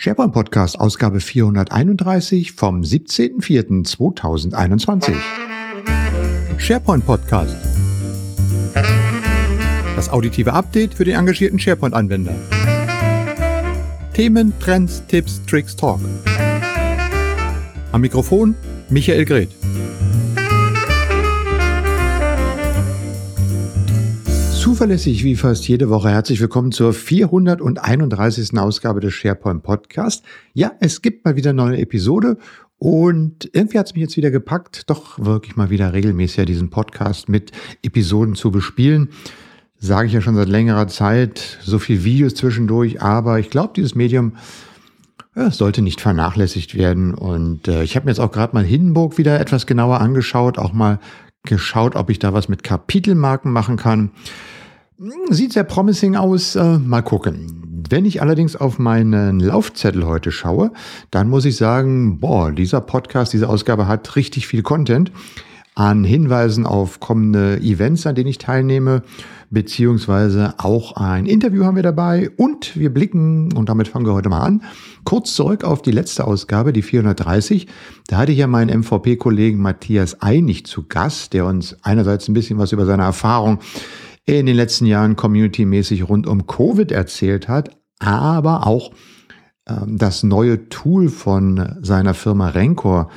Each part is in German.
SharePoint Podcast, Ausgabe 431 vom 17.04.2021. SharePoint Podcast. Das auditive Update für den engagierten SharePoint-Anwender. Themen, Trends, Tipps, Tricks, Talk. Am Mikrofon Michael Greth. Zuverlässig wie fast jede Woche herzlich willkommen zur 431. Ausgabe des SharePoint Podcast. Ja, es gibt mal wieder eine neue Episode und irgendwie hat es mich jetzt wieder gepackt, doch wirklich mal wieder regelmäßig diesen Podcast mit Episoden zu bespielen. Sage ich ja schon seit längerer Zeit, so viel Videos zwischendurch, aber ich glaube, dieses Medium ja, sollte nicht vernachlässigt werden. Und äh, ich habe mir jetzt auch gerade mal Hindenburg wieder etwas genauer angeschaut, auch mal geschaut, ob ich da was mit Kapitelmarken machen kann. Sieht sehr promising aus. Äh, mal gucken. Wenn ich allerdings auf meinen Laufzettel heute schaue, dann muss ich sagen, boah, dieser Podcast, diese Ausgabe hat richtig viel Content an Hinweisen auf kommende Events, an denen ich teilnehme, beziehungsweise auch ein Interview haben wir dabei und wir blicken, und damit fangen wir heute mal an, kurz zurück auf die letzte Ausgabe, die 430. Da hatte ich ja meinen MVP-Kollegen Matthias Einig zu Gast, der uns einerseits ein bisschen was über seine Erfahrung in den letzten Jahren community-mäßig rund um Covid erzählt hat, aber auch ähm, das neue Tool von seiner Firma Rencor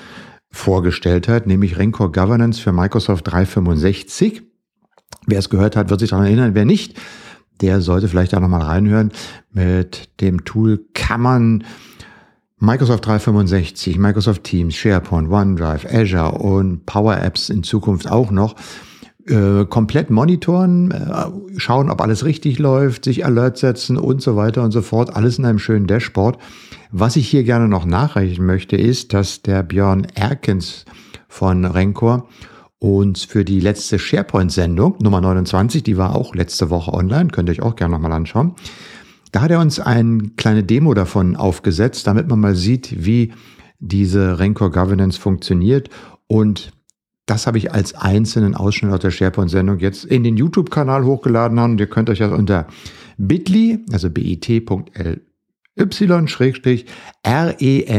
vorgestellt hat, nämlich Rencor Governance für Microsoft 365. Wer es gehört hat, wird sich daran erinnern. Wer nicht, der sollte vielleicht da nochmal reinhören. Mit dem Tool kann man Microsoft 365, Microsoft Teams, SharePoint, OneDrive, Azure und Power Apps in Zukunft auch noch äh, komplett monitoren, äh, schauen, ob alles richtig läuft, sich Alert setzen und so weiter und so fort. Alles in einem schönen Dashboard. Was ich hier gerne noch nachreichen möchte, ist, dass der Björn Erkens von Rencor uns für die letzte SharePoint-Sendung, Nummer 29, die war auch letzte Woche online, könnt ihr euch auch gerne nochmal anschauen. Da hat er uns eine kleine Demo davon aufgesetzt, damit man mal sieht, wie diese Rencor Governance funktioniert und das habe ich als einzelnen Ausschnitt aus der SharePoint-Sendung jetzt in den YouTube-Kanal hochgeladen und ihr könnt euch das unter bit.ly, also bit.ly, R-E-N-C-G-O-V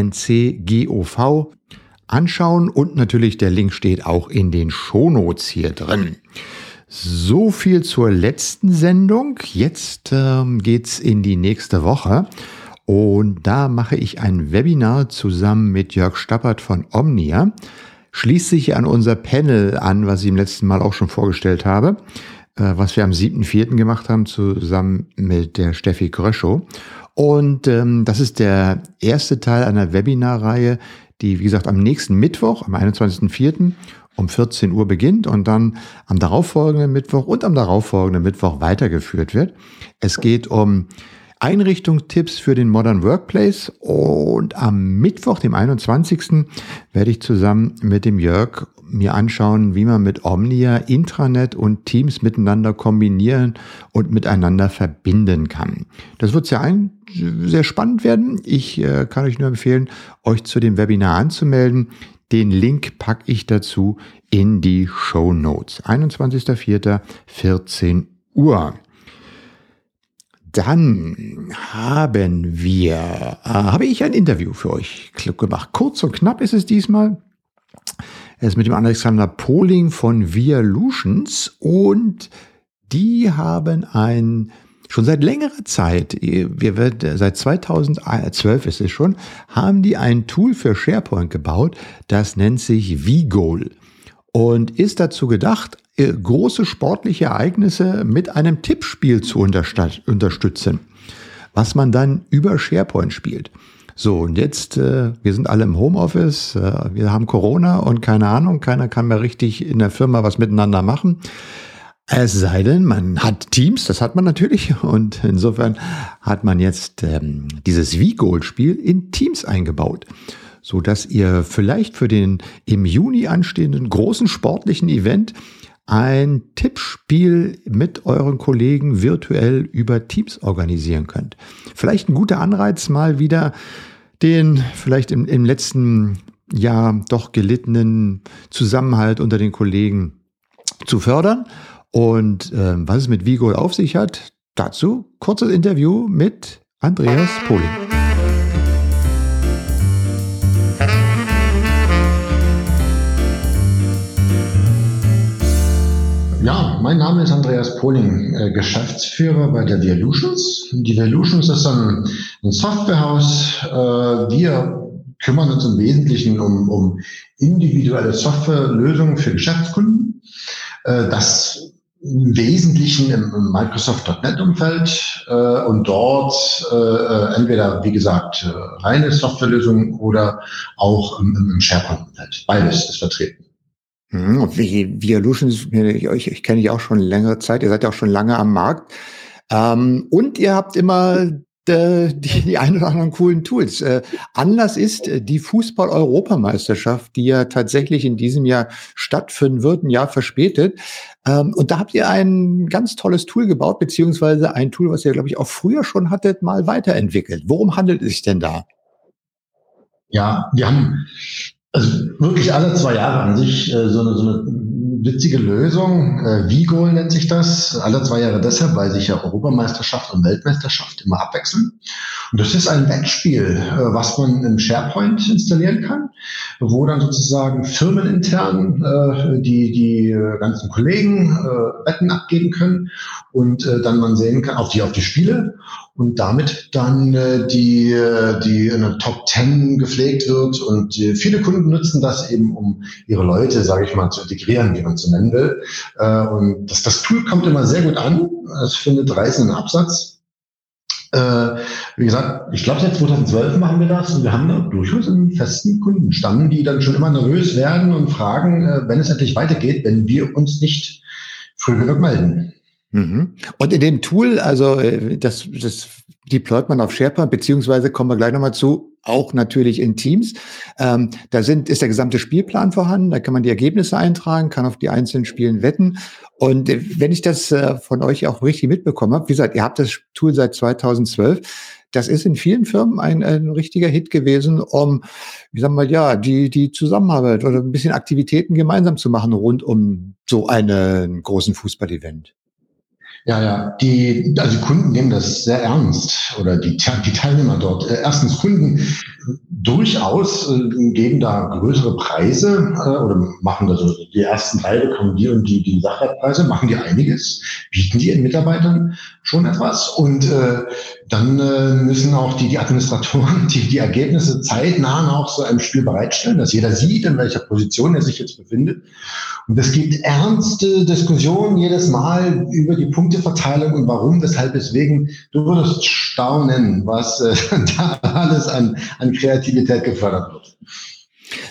anschauen und natürlich der Link steht auch in den Shownotes hier drin. So viel zur letzten Sendung. Jetzt ähm, geht's in die nächste Woche. Und da mache ich ein Webinar zusammen mit Jörg Stappert von Omnia schließt sich an unser Panel an, was ich im letzten Mal auch schon vorgestellt habe, was wir am 7.4. gemacht haben, zusammen mit der Steffi Gröschow. Und ähm, das ist der erste Teil einer Webinarreihe, die, wie gesagt, am nächsten Mittwoch, am 21.04. um 14 Uhr beginnt und dann am darauffolgenden Mittwoch und am darauffolgenden Mittwoch weitergeführt wird. Es geht um Einrichtungstipps für den Modern Workplace und am Mittwoch, dem 21. werde ich zusammen mit dem Jörg mir anschauen, wie man mit Omnia Intranet und Teams miteinander kombinieren und miteinander verbinden kann. Das wird sehr, ein, sehr spannend werden. Ich äh, kann euch nur empfehlen, euch zu dem Webinar anzumelden. Den Link packe ich dazu in die Show Notes. 21.04.14 Uhr. Dann haben wir, äh, habe ich ein Interview für euch gemacht. Kurz und knapp ist es diesmal. Es ist mit dem Alexander Poling von Vialutions und die haben ein schon seit längerer Zeit, wir wird, seit 2012 ist es schon, haben die ein Tool für SharePoint gebaut, das nennt sich vGoal und ist dazu gedacht, große sportliche Ereignisse mit einem Tippspiel zu unterstützen, was man dann über SharePoint spielt. So, und jetzt, äh, wir sind alle im Homeoffice, äh, wir haben Corona und keine Ahnung, keiner kann mehr richtig in der Firma was miteinander machen. Es sei denn, man hat Teams, das hat man natürlich. Und insofern hat man jetzt ähm, dieses V-Goal-Spiel in Teams eingebaut so dass ihr vielleicht für den im Juni anstehenden großen sportlichen Event ein Tippspiel mit euren Kollegen virtuell über Teams organisieren könnt. Vielleicht ein guter Anreiz, mal wieder den vielleicht im, im letzten Jahr doch gelittenen Zusammenhalt unter den Kollegen zu fördern. Und äh, was es mit Vigo auf sich hat, dazu kurzes Interview mit Andreas Poling. Name ist Andreas Pohling, äh, Geschäftsführer bei der Violutions. Die Violutions ist ein, Softwarehaus. Äh, wir kümmern uns im Wesentlichen um, um individuelle Softwarelösungen für Geschäftskunden. Äh, das im Wesentlichen im Microsoft.NET-Umfeld und dort entweder, wie gesagt, reine Softwarelösungen oder auch im SharePoint-Umfeld. Beides ist vertreten. Mhm, und wie Violution, ich, kenne ich auch schon längere Zeit, ihr seid ja auch schon lange am Markt. Ähm, und ihr habt immer die, die ein oder anderen coolen Tools. Äh, Anlass ist äh, die Fußball-Europameisterschaft, die ja tatsächlich in diesem Jahr stattfinden wird, ein Jahr verspätet. Ähm, und da habt ihr ein ganz tolles Tool gebaut, beziehungsweise ein Tool, was ihr, glaube ich, auch früher schon hattet, mal weiterentwickelt. Worum handelt es sich denn da? Ja, wir haben also wirklich alle zwei Jahre an sich äh, so, eine, so eine witzige Lösung. Äh, Vigol nennt sich das. Alle zwei Jahre deshalb, weil sich ja Europameisterschaft und Weltmeisterschaft immer abwechseln. Und das ist ein Wettspiel, äh, was man im SharePoint installieren kann, wo dann sozusagen firmenintern äh, die, die ganzen Kollegen äh, Wetten abgeben können und äh, dann man sehen kann auf die, auf die Spiele und damit dann äh, die, äh, die in der Top 10 gepflegt wird. Und äh, viele Kunden nutzen das eben, um ihre Leute, sage ich mal, zu integrieren, wie man so nennen will. Äh, und das, das Tool kommt immer sehr gut an. Es findet reißenden Absatz. Äh, wie gesagt, ich glaube, seit 2012 machen wir das und wir haben da durchaus einen festen Kundenstamm, die dann schon immer nervös werden und fragen, äh, wenn es endlich weitergeht, wenn wir uns nicht früh genug melden. Mhm. Und in dem Tool, also äh, das, das deployt man auf SharePoint, beziehungsweise kommen wir gleich nochmal zu, auch natürlich in Teams. Ähm, da sind, ist der gesamte Spielplan vorhanden, da kann man die Ergebnisse eintragen, kann auf die einzelnen Spielen wetten. Und äh, wenn ich das äh, von euch auch richtig mitbekommen habe, wie gesagt, ihr habt das Tool seit 2012, das ist in vielen Firmen ein, ein richtiger Hit gewesen, um, wie sagen wir ja, die, die Zusammenarbeit oder ein bisschen Aktivitäten gemeinsam zu machen rund um so einen großen Fußballevent. Ja, ja, die, also die Kunden nehmen das sehr ernst oder die, die Teilnehmer dort. Äh, erstens Kunden durchaus äh, geben da größere Preise äh, oder machen da so die ersten drei bekommen die und die, die Sachwertpreise, machen die einiges, bieten die ihren Mitarbeitern schon etwas und äh, dann äh, müssen auch die, die Administratoren die, die Ergebnisse zeitnah auch so einem Spiel bereitstellen, dass jeder sieht, in welcher Position er sich jetzt befindet. Und es gibt ernste Diskussionen jedes Mal über die Punkteverteilung und warum, weshalb, weswegen. Du würdest staunen, was äh, da alles an, an Kreativität gefördert wird.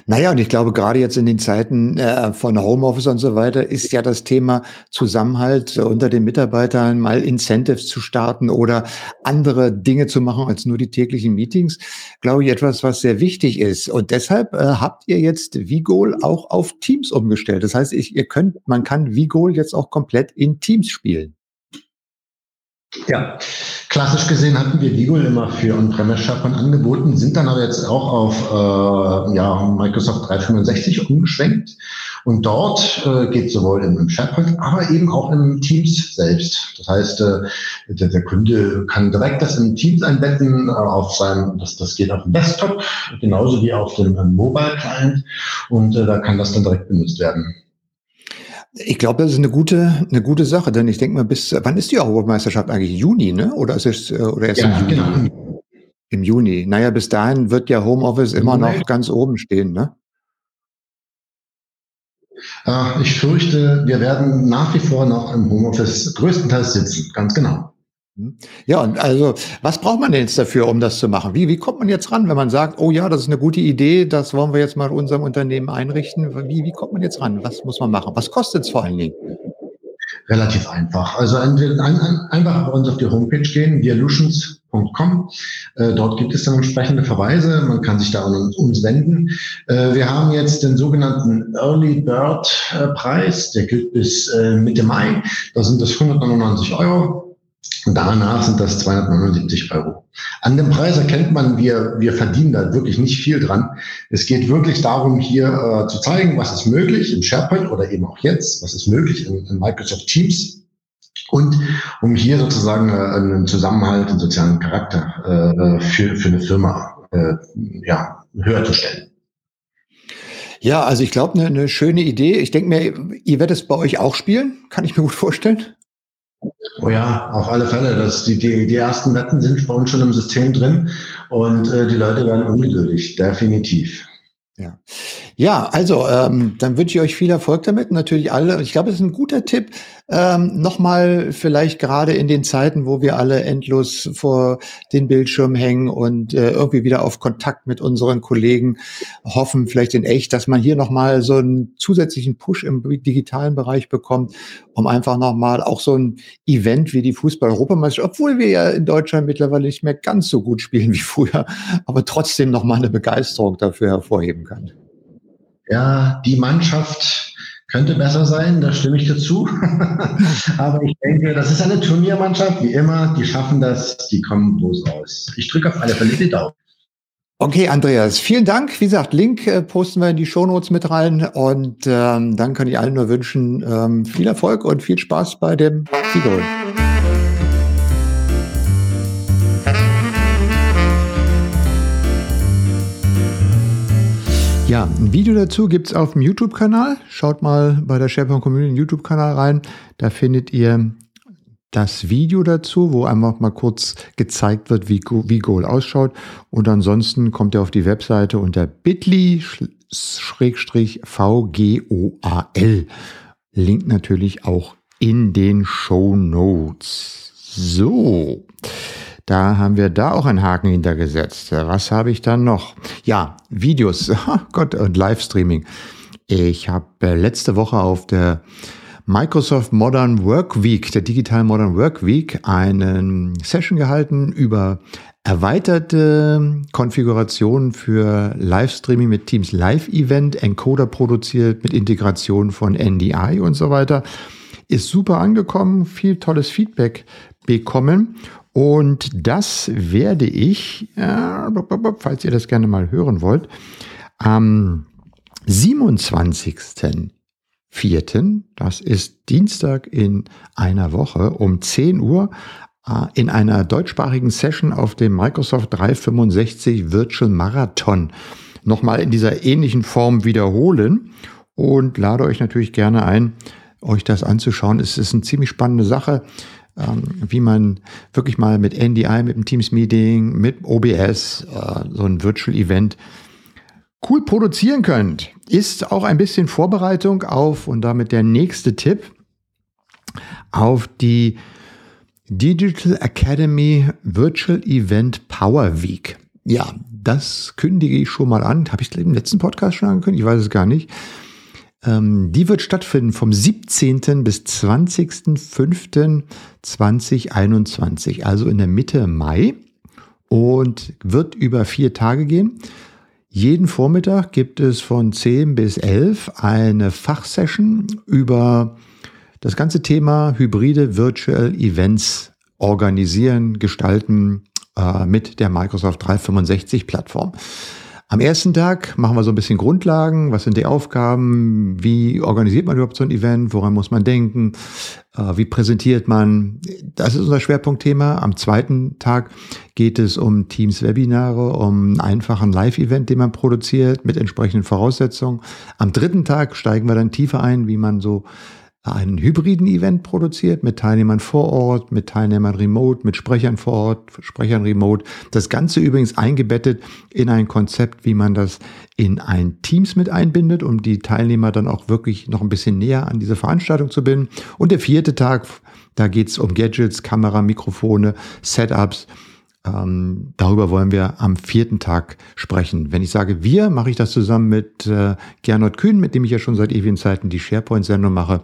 Naja, und ich glaube, gerade jetzt in den Zeiten äh, von Homeoffice und so weiter ist ja das Thema Zusammenhalt unter den Mitarbeitern, mal Incentives zu starten oder andere Dinge zu machen als nur die täglichen Meetings, glaube ich, etwas, was sehr wichtig ist. Und deshalb äh, habt ihr jetzt Vigol auch auf Teams umgestellt. Das heißt, ihr könnt, man kann Vigol jetzt auch komplett in Teams spielen. Ja, klassisch gesehen hatten wir Vigol immer für On-Premise SharePoint angeboten, sind dann aber jetzt auch auf äh, ja, Microsoft 365 umgeschwenkt. Und dort äh, geht sowohl im, SharePoint, aber eben auch im Teams selbst. Das heißt, äh, der, der Kunde kann direkt das in Teams einbetten, äh, auf seinem, das, das geht auf dem Desktop, genauso wie auf dem Mobile Client. Und äh, da kann das dann direkt benutzt werden. Ich glaube, das ist eine gute, eine gute Sache, denn ich denke mal, bis wann ist die Europameisterschaft eigentlich? Juni, ne? Oder ist es äh, oder erst ja, im Juni? Genau. Im Juni. Naja, bis dahin wird ja Homeoffice immer noch ganz oben stehen, ne? Äh, ich fürchte, wir werden nach wie vor noch im Homeoffice größtenteils sitzen, ganz genau. Hm? Ja, und also, was braucht man denn jetzt dafür, um das zu machen? Wie, wie kommt man jetzt ran, wenn man sagt, oh ja, das ist eine gute Idee, das wollen wir jetzt mal unserem Unternehmen einrichten? Wie, wie kommt man jetzt ran? Was muss man machen? Was kostet es vor allen Dingen? Relativ einfach. Also ein, ein, einfach bei uns auf die Homepage gehen, dialutions.com. Äh, dort gibt es dann entsprechende Verweise. Man kann sich da an uns wenden. Äh, wir haben jetzt den sogenannten Early Bird äh, Preis. Der gilt bis Mitte Mai. Da sind das 199 Euro. Und danach sind das 279 Euro. An dem Preis erkennt man, wir, wir verdienen da wirklich nicht viel dran. Es geht wirklich darum, hier äh, zu zeigen, was ist möglich im SharePoint oder eben auch jetzt, was ist möglich in, in Microsoft Teams. Und um hier sozusagen äh, einen Zusammenhalt, einen sozialen Charakter äh, für, für eine Firma äh, ja, höher zu stellen. Ja, also ich glaube, eine ne schöne Idee. Ich denke mir, ihr werdet es bei euch auch spielen, kann ich mir gut vorstellen. Oh ja, auf alle Fälle. Das, die, die, die ersten Wetten sind bei uns schon im System drin und äh, die Leute werden ungeduldig, definitiv. Ja, ja also ähm, dann wünsche ich euch viel Erfolg damit. Natürlich alle. Ich glaube, es ist ein guter Tipp. Ähm, Nochmal vielleicht gerade in den Zeiten, wo wir alle endlos vor den Bildschirm hängen und äh, irgendwie wieder auf Kontakt mit unseren Kollegen hoffen, vielleicht in echt, dass man hier nochmal so einen zusätzlichen Push im digitalen Bereich bekommt, um einfach nochmal auch so ein Event wie die Fußball-Europameisterschaft, obwohl wir ja in Deutschland mittlerweile nicht mehr ganz so gut spielen wie früher, aber trotzdem nochmal eine Begeisterung dafür hervorheben kann. Ja, die Mannschaft könnte besser sein, da stimme ich dazu. Aber ich denke, das ist eine Turniermannschaft, wie immer. Die schaffen das, die kommen groß raus. Ich drücke auf alle Fälle die Daumen. Okay, Andreas, vielen Dank. Wie gesagt, Link äh, posten wir in die Shownotes mit rein und ähm, dann kann ich allen nur wünschen, ähm, viel Erfolg und viel Spaß bei dem Tigol. Ja, ein Video dazu gibt's auf dem YouTube-Kanal. Schaut mal bei der SharePoint Community YouTube-Kanal rein. Da findet ihr das Video dazu, wo einfach mal kurz gezeigt wird, wie, wie Goal ausschaut. Und ansonsten kommt ihr auf die Webseite unter bit.ly VGOAL. Link natürlich auch in den Show Notes. So. Da haben wir da auch einen Haken hintergesetzt. Was habe ich dann noch? Ja, Videos. Oh Gott, und Livestreaming. Ich habe äh, letzte Woche auf der Microsoft Modern Work Week, der Digital Modern Work Week, einen Session gehalten über erweiterte Konfigurationen für Livestreaming mit Teams Live Event, Encoder produziert mit Integration von NDI und so weiter. Ist super angekommen, viel tolles Feedback bekommen und das werde ich, äh, falls ihr das gerne mal hören wollt, am 27.04., das ist Dienstag in einer Woche um 10 Uhr, äh, in einer deutschsprachigen Session auf dem Microsoft 365 Virtual Marathon nochmal in dieser ähnlichen Form wiederholen und lade euch natürlich gerne ein, euch das anzuschauen. Es ist eine ziemlich spannende Sache ähm, wie man wirklich mal mit NDI, mit einem Teams-Meeting, mit OBS, äh, so ein Virtual Event cool produzieren könnt. Ist auch ein bisschen Vorbereitung auf, und damit der nächste Tipp, auf die Digital Academy Virtual Event Power Week. Ja, das kündige ich schon mal an. Habe ich im letzten Podcast schon angekündigt? Ich weiß es gar nicht. Ähm, die wird stattfinden vom 17. bis 20.05.2021, also in der Mitte Mai und wird über vier Tage gehen. Jeden Vormittag gibt es von 10 bis 11 eine Fachsession über das ganze Thema hybride Virtual Events organisieren, gestalten äh, mit der Microsoft 365 Plattform. Am ersten Tag machen wir so ein bisschen Grundlagen. Was sind die Aufgaben? Wie organisiert man überhaupt so ein Event? Woran muss man denken? Äh, wie präsentiert man? Das ist unser Schwerpunktthema. Am zweiten Tag geht es um Teams-Webinare, um einen einfachen Live-Event, den man produziert mit entsprechenden Voraussetzungen. Am dritten Tag steigen wir dann tiefer ein, wie man so einen hybriden Event produziert mit Teilnehmern vor Ort, mit Teilnehmern remote, mit Sprechern vor Ort, Sprechern remote. Das Ganze übrigens eingebettet in ein Konzept, wie man das in ein Teams mit einbindet, um die Teilnehmer dann auch wirklich noch ein bisschen näher an diese Veranstaltung zu binden. Und der vierte Tag, da geht es um Gadgets, Kamera, Mikrofone, Setups ähm, darüber wollen wir am vierten Tag sprechen. Wenn ich sage wir, mache ich das zusammen mit äh, Gernot Kühn, mit dem ich ja schon seit ewigen Zeiten die SharePoint-Sendung mache.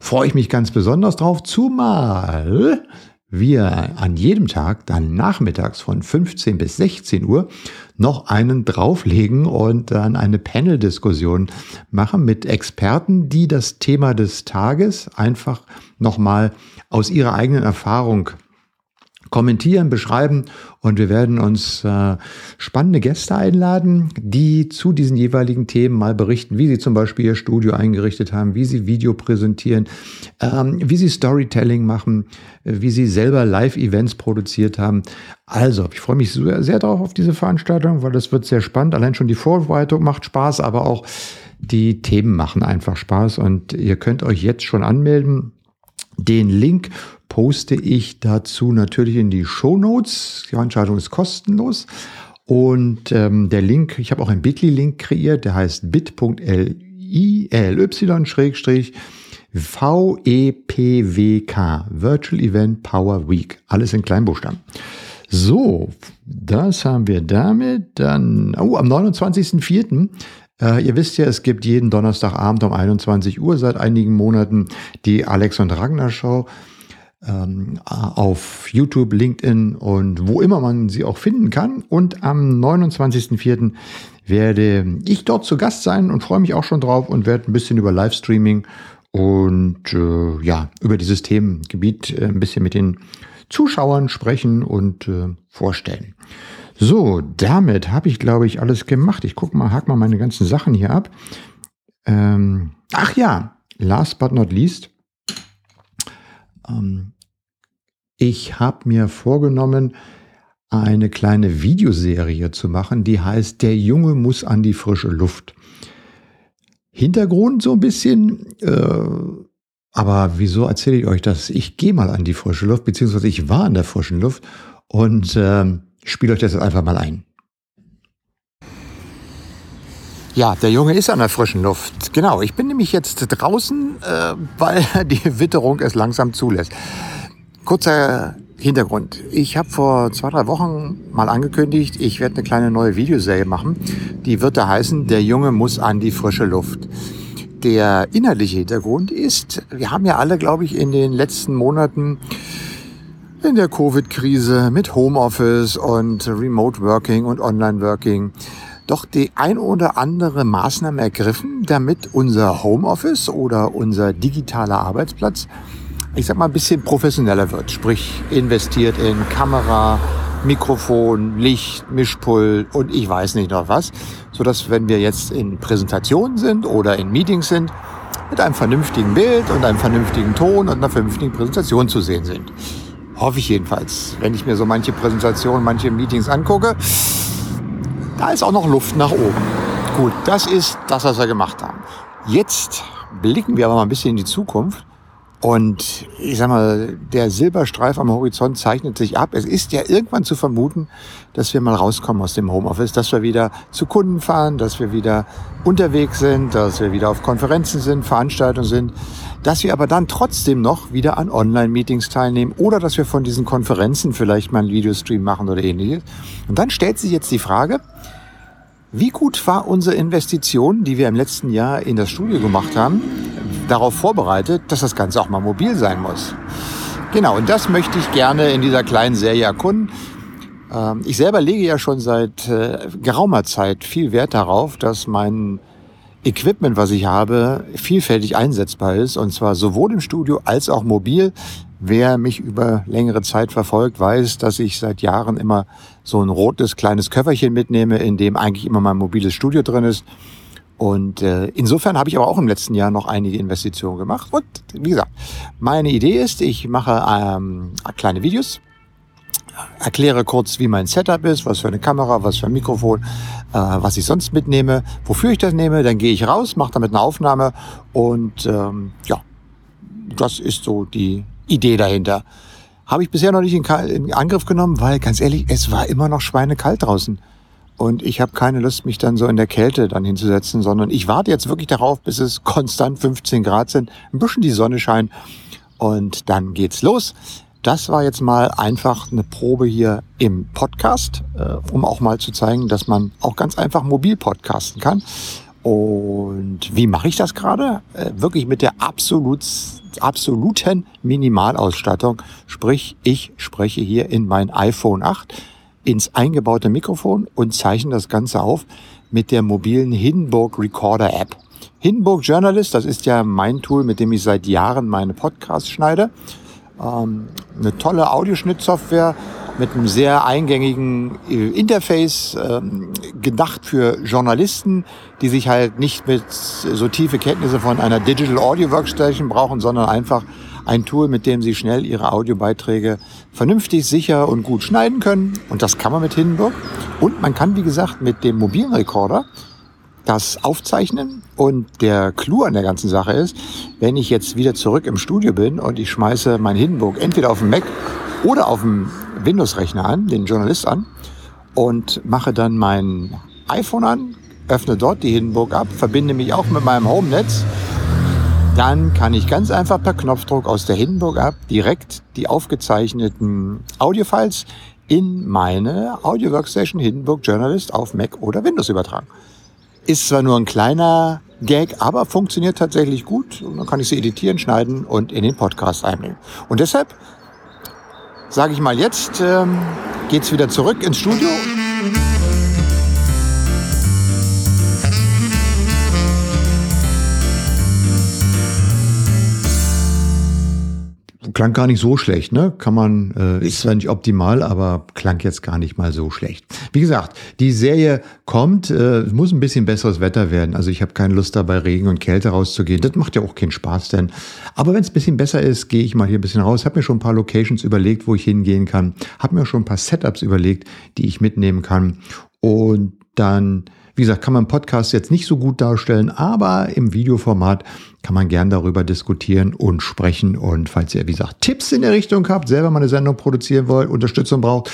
Freue ich mich ganz besonders drauf, zumal wir an jedem Tag dann nachmittags von 15 bis 16 Uhr noch einen drauflegen und dann eine Panel-Diskussion machen mit Experten, die das Thema des Tages einfach nochmal aus ihrer eigenen Erfahrung kommentieren, beschreiben und wir werden uns äh, spannende Gäste einladen, die zu diesen jeweiligen Themen mal berichten, wie sie zum Beispiel ihr Studio eingerichtet haben, wie sie Video präsentieren, ähm, wie sie Storytelling machen, äh, wie sie selber Live-Events produziert haben. Also, ich freue mich sehr, sehr darauf auf diese Veranstaltung, weil das wird sehr spannend. Allein schon die Vorbereitung macht Spaß, aber auch die Themen machen einfach Spaß und ihr könnt euch jetzt schon anmelden. Den Link poste ich dazu natürlich in die Show Notes. Die Veranstaltung ist kostenlos. Und ähm, der Link, ich habe auch einen Bitly-Link kreiert, der heißt bit.ly schrägstrich VEPWK, Virtual Event Power Week. Alles in Kleinbuchstaben. So, das haben wir damit. Dann, oh, am 29.04. Äh, ihr wisst ja, es gibt jeden Donnerstagabend um 21 Uhr seit einigen Monaten die Alex und Ragnar Show ähm, auf YouTube, LinkedIn und wo immer man sie auch finden kann. Und am 29.04. werde ich dort zu Gast sein und freue mich auch schon drauf und werde ein bisschen über Livestreaming und äh, ja, über dieses Themengebiet äh, ein bisschen mit den Zuschauern sprechen und äh, vorstellen. So, damit habe ich, glaube ich, alles gemacht. Ich gucke mal, hack mal meine ganzen Sachen hier ab. Ähm, ach ja, last but not least. Ähm, ich habe mir vorgenommen, eine kleine Videoserie zu machen, die heißt Der Junge muss an die frische Luft. Hintergrund so ein bisschen, äh, aber wieso erzähle ich euch das? Ich gehe mal an die frische Luft, beziehungsweise ich war an der frischen Luft und äh, ich spiele euch das jetzt einfach mal ein. Ja, der Junge ist an der frischen Luft. Genau, ich bin nämlich jetzt draußen, äh, weil die Witterung es langsam zulässt. Kurzer Hintergrund. Ich habe vor zwei, drei Wochen mal angekündigt, ich werde eine kleine neue Videoserie machen. Die wird da heißen, der Junge muss an die frische Luft. Der inhaltliche Hintergrund ist, wir haben ja alle, glaube ich, in den letzten Monaten in der Covid-Krise mit Homeoffice und Remote Working und Online Working doch die ein oder andere Maßnahme ergriffen, damit unser Homeoffice oder unser digitaler Arbeitsplatz, ich sag mal, ein bisschen professioneller wird. Sprich, investiert in Kamera, Mikrofon, Licht, Mischpult und ich weiß nicht noch was, so dass wenn wir jetzt in Präsentationen sind oder in Meetings sind, mit einem vernünftigen Bild und einem vernünftigen Ton und einer vernünftigen Präsentation zu sehen sind. Hoffe ich jedenfalls. Wenn ich mir so manche Präsentationen, manche Meetings angucke, da ist auch noch Luft nach oben. Gut, das ist das, was wir gemacht haben. Jetzt blicken wir aber mal ein bisschen in die Zukunft. Und ich sag mal, der Silberstreif am Horizont zeichnet sich ab. Es ist ja irgendwann zu vermuten, dass wir mal rauskommen aus dem Homeoffice, dass wir wieder zu Kunden fahren, dass wir wieder unterwegs sind, dass wir wieder auf Konferenzen sind, Veranstaltungen sind dass wir aber dann trotzdem noch wieder an Online-Meetings teilnehmen oder dass wir von diesen Konferenzen vielleicht mal einen Videostream machen oder ähnliches. Und dann stellt sich jetzt die Frage, wie gut war unsere Investition, die wir im letzten Jahr in das Studio gemacht haben, darauf vorbereitet, dass das Ganze auch mal mobil sein muss? Genau, und das möchte ich gerne in dieser kleinen Serie erkunden. Ähm, ich selber lege ja schon seit äh, geraumer Zeit viel Wert darauf, dass mein Equipment, was ich habe, vielfältig einsetzbar ist. Und zwar sowohl im Studio als auch mobil. Wer mich über längere Zeit verfolgt, weiß, dass ich seit Jahren immer so ein rotes kleines Köfferchen mitnehme, in dem eigentlich immer mein mobiles Studio drin ist. Und äh, insofern habe ich aber auch im letzten Jahr noch einige Investitionen gemacht. Und wie gesagt, meine Idee ist, ich mache ähm, kleine Videos, erkläre kurz, wie mein Setup ist, was für eine Kamera, was für ein Mikrofon, äh, was ich sonst mitnehme, wofür ich das nehme. Dann gehe ich raus, mache damit eine Aufnahme und ähm, ja, das ist so die Idee dahinter. Habe ich bisher noch nicht in, in Angriff genommen, weil ganz ehrlich, es war immer noch schweinekalt draußen. Und ich habe keine Lust, mich dann so in der Kälte dann hinzusetzen, sondern ich warte jetzt wirklich darauf, bis es konstant 15 Grad sind, ein bisschen die Sonne scheint und dann geht's los. Das war jetzt mal einfach eine Probe hier im Podcast, äh, um auch mal zu zeigen, dass man auch ganz einfach mobil podcasten kann. Und wie mache ich das gerade? Äh, wirklich mit der absolut, absoluten Minimalausstattung. Sprich, ich spreche hier in mein iPhone 8 ins eingebaute Mikrofon und zeichne das Ganze auf mit der mobilen Hindenburg Recorder App. Hindenburg Journalist, das ist ja mein Tool, mit dem ich seit Jahren meine Podcasts schneide. Ähm, eine tolle Audioschnittsoftware mit einem sehr eingängigen äh, Interface, ähm, gedacht für Journalisten, die sich halt nicht mit so tiefe Kenntnisse von einer Digital Audio Workstation brauchen, sondern einfach ein Tool, mit dem sie schnell ihre Audiobeiträge vernünftig, sicher und gut schneiden können. Und das kann man mit Hindenburg. Und man kann, wie gesagt, mit dem mobilen Rekorder das aufzeichnen. Und der Clou an der ganzen Sache ist, wenn ich jetzt wieder zurück im Studio bin und ich schmeiße mein Hindenburg entweder auf dem Mac oder auf dem Windows-Rechner an, den Journalist an und mache dann mein iPhone an, öffne dort die Hindenburg ab, verbinde mich auch mit meinem Home-Netz, dann kann ich ganz einfach per Knopfdruck aus der Hindenburg ab direkt die aufgezeichneten Audiofiles in meine Audio Workstation Hindenburg Journalist auf Mac oder Windows übertragen. Ist zwar nur ein kleiner Gag, aber funktioniert tatsächlich gut. Und dann kann ich sie editieren, schneiden und in den Podcast einnehmen. Und deshalb sage ich mal jetzt, ähm, geht's wieder zurück ins Studio. Klang gar nicht so schlecht, ne? Kann man, äh, ist zwar nicht optimal, aber klang jetzt gar nicht mal so schlecht. Wie gesagt, die Serie kommt, äh, muss ein bisschen besseres Wetter werden. Also ich habe keine Lust dabei, Regen und Kälte rauszugehen. Das macht ja auch keinen Spaß denn. Aber wenn es ein bisschen besser ist, gehe ich mal hier ein bisschen raus. Habe mir schon ein paar Locations überlegt, wo ich hingehen kann. Habe mir schon ein paar Setups überlegt, die ich mitnehmen kann. Und dann wie gesagt, kann man im Podcast jetzt nicht so gut darstellen, aber im Videoformat kann man gern darüber diskutieren und sprechen. Und falls ihr, wie gesagt, Tipps in der Richtung habt, selber mal eine Sendung produzieren wollt, Unterstützung braucht,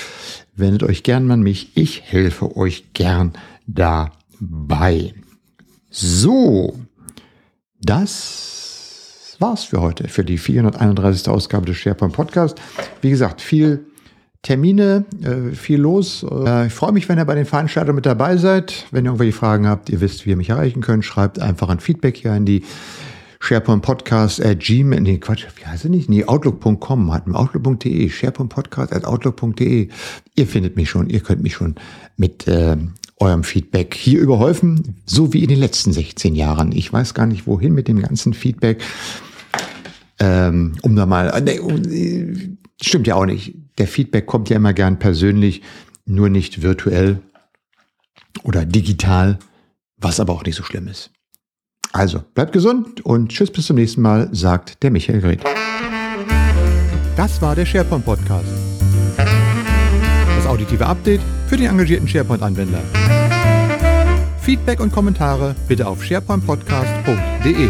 wendet euch gern an mich. Ich helfe euch gern dabei. So, das war's für heute, für die 431. Ausgabe des SharePoint Podcast. Wie gesagt, viel Termine, äh, viel los. Äh, ich freue mich, wenn ihr bei den Veranstaltungen mit dabei seid. Wenn ihr irgendwelche Fragen habt, ihr wisst, wie ihr mich erreichen könnt, schreibt einfach ein Feedback hier in die SharePoint Podcast at gmail, nee, Quatsch, wie heißt es nicht? Nee, outlook.com, hat outlook.de, SharePoint Podcast at outlook.de. Ihr findet mich schon, ihr könnt mich schon mit äh, eurem Feedback hier überhäufen, so wie in den letzten 16 Jahren. Ich weiß gar nicht, wohin mit dem ganzen Feedback. Ähm, um da mal, äh, nee, äh, stimmt ja auch nicht der Feedback kommt ja immer gern persönlich, nur nicht virtuell oder digital, was aber auch nicht so schlimm ist. Also, bleibt gesund und tschüss bis zum nächsten Mal, sagt der Michael Gret. Das war der SharePoint Podcast. Das auditive Update für den engagierten SharePoint-Anwender. Feedback und Kommentare bitte auf sharepointpodcast.de.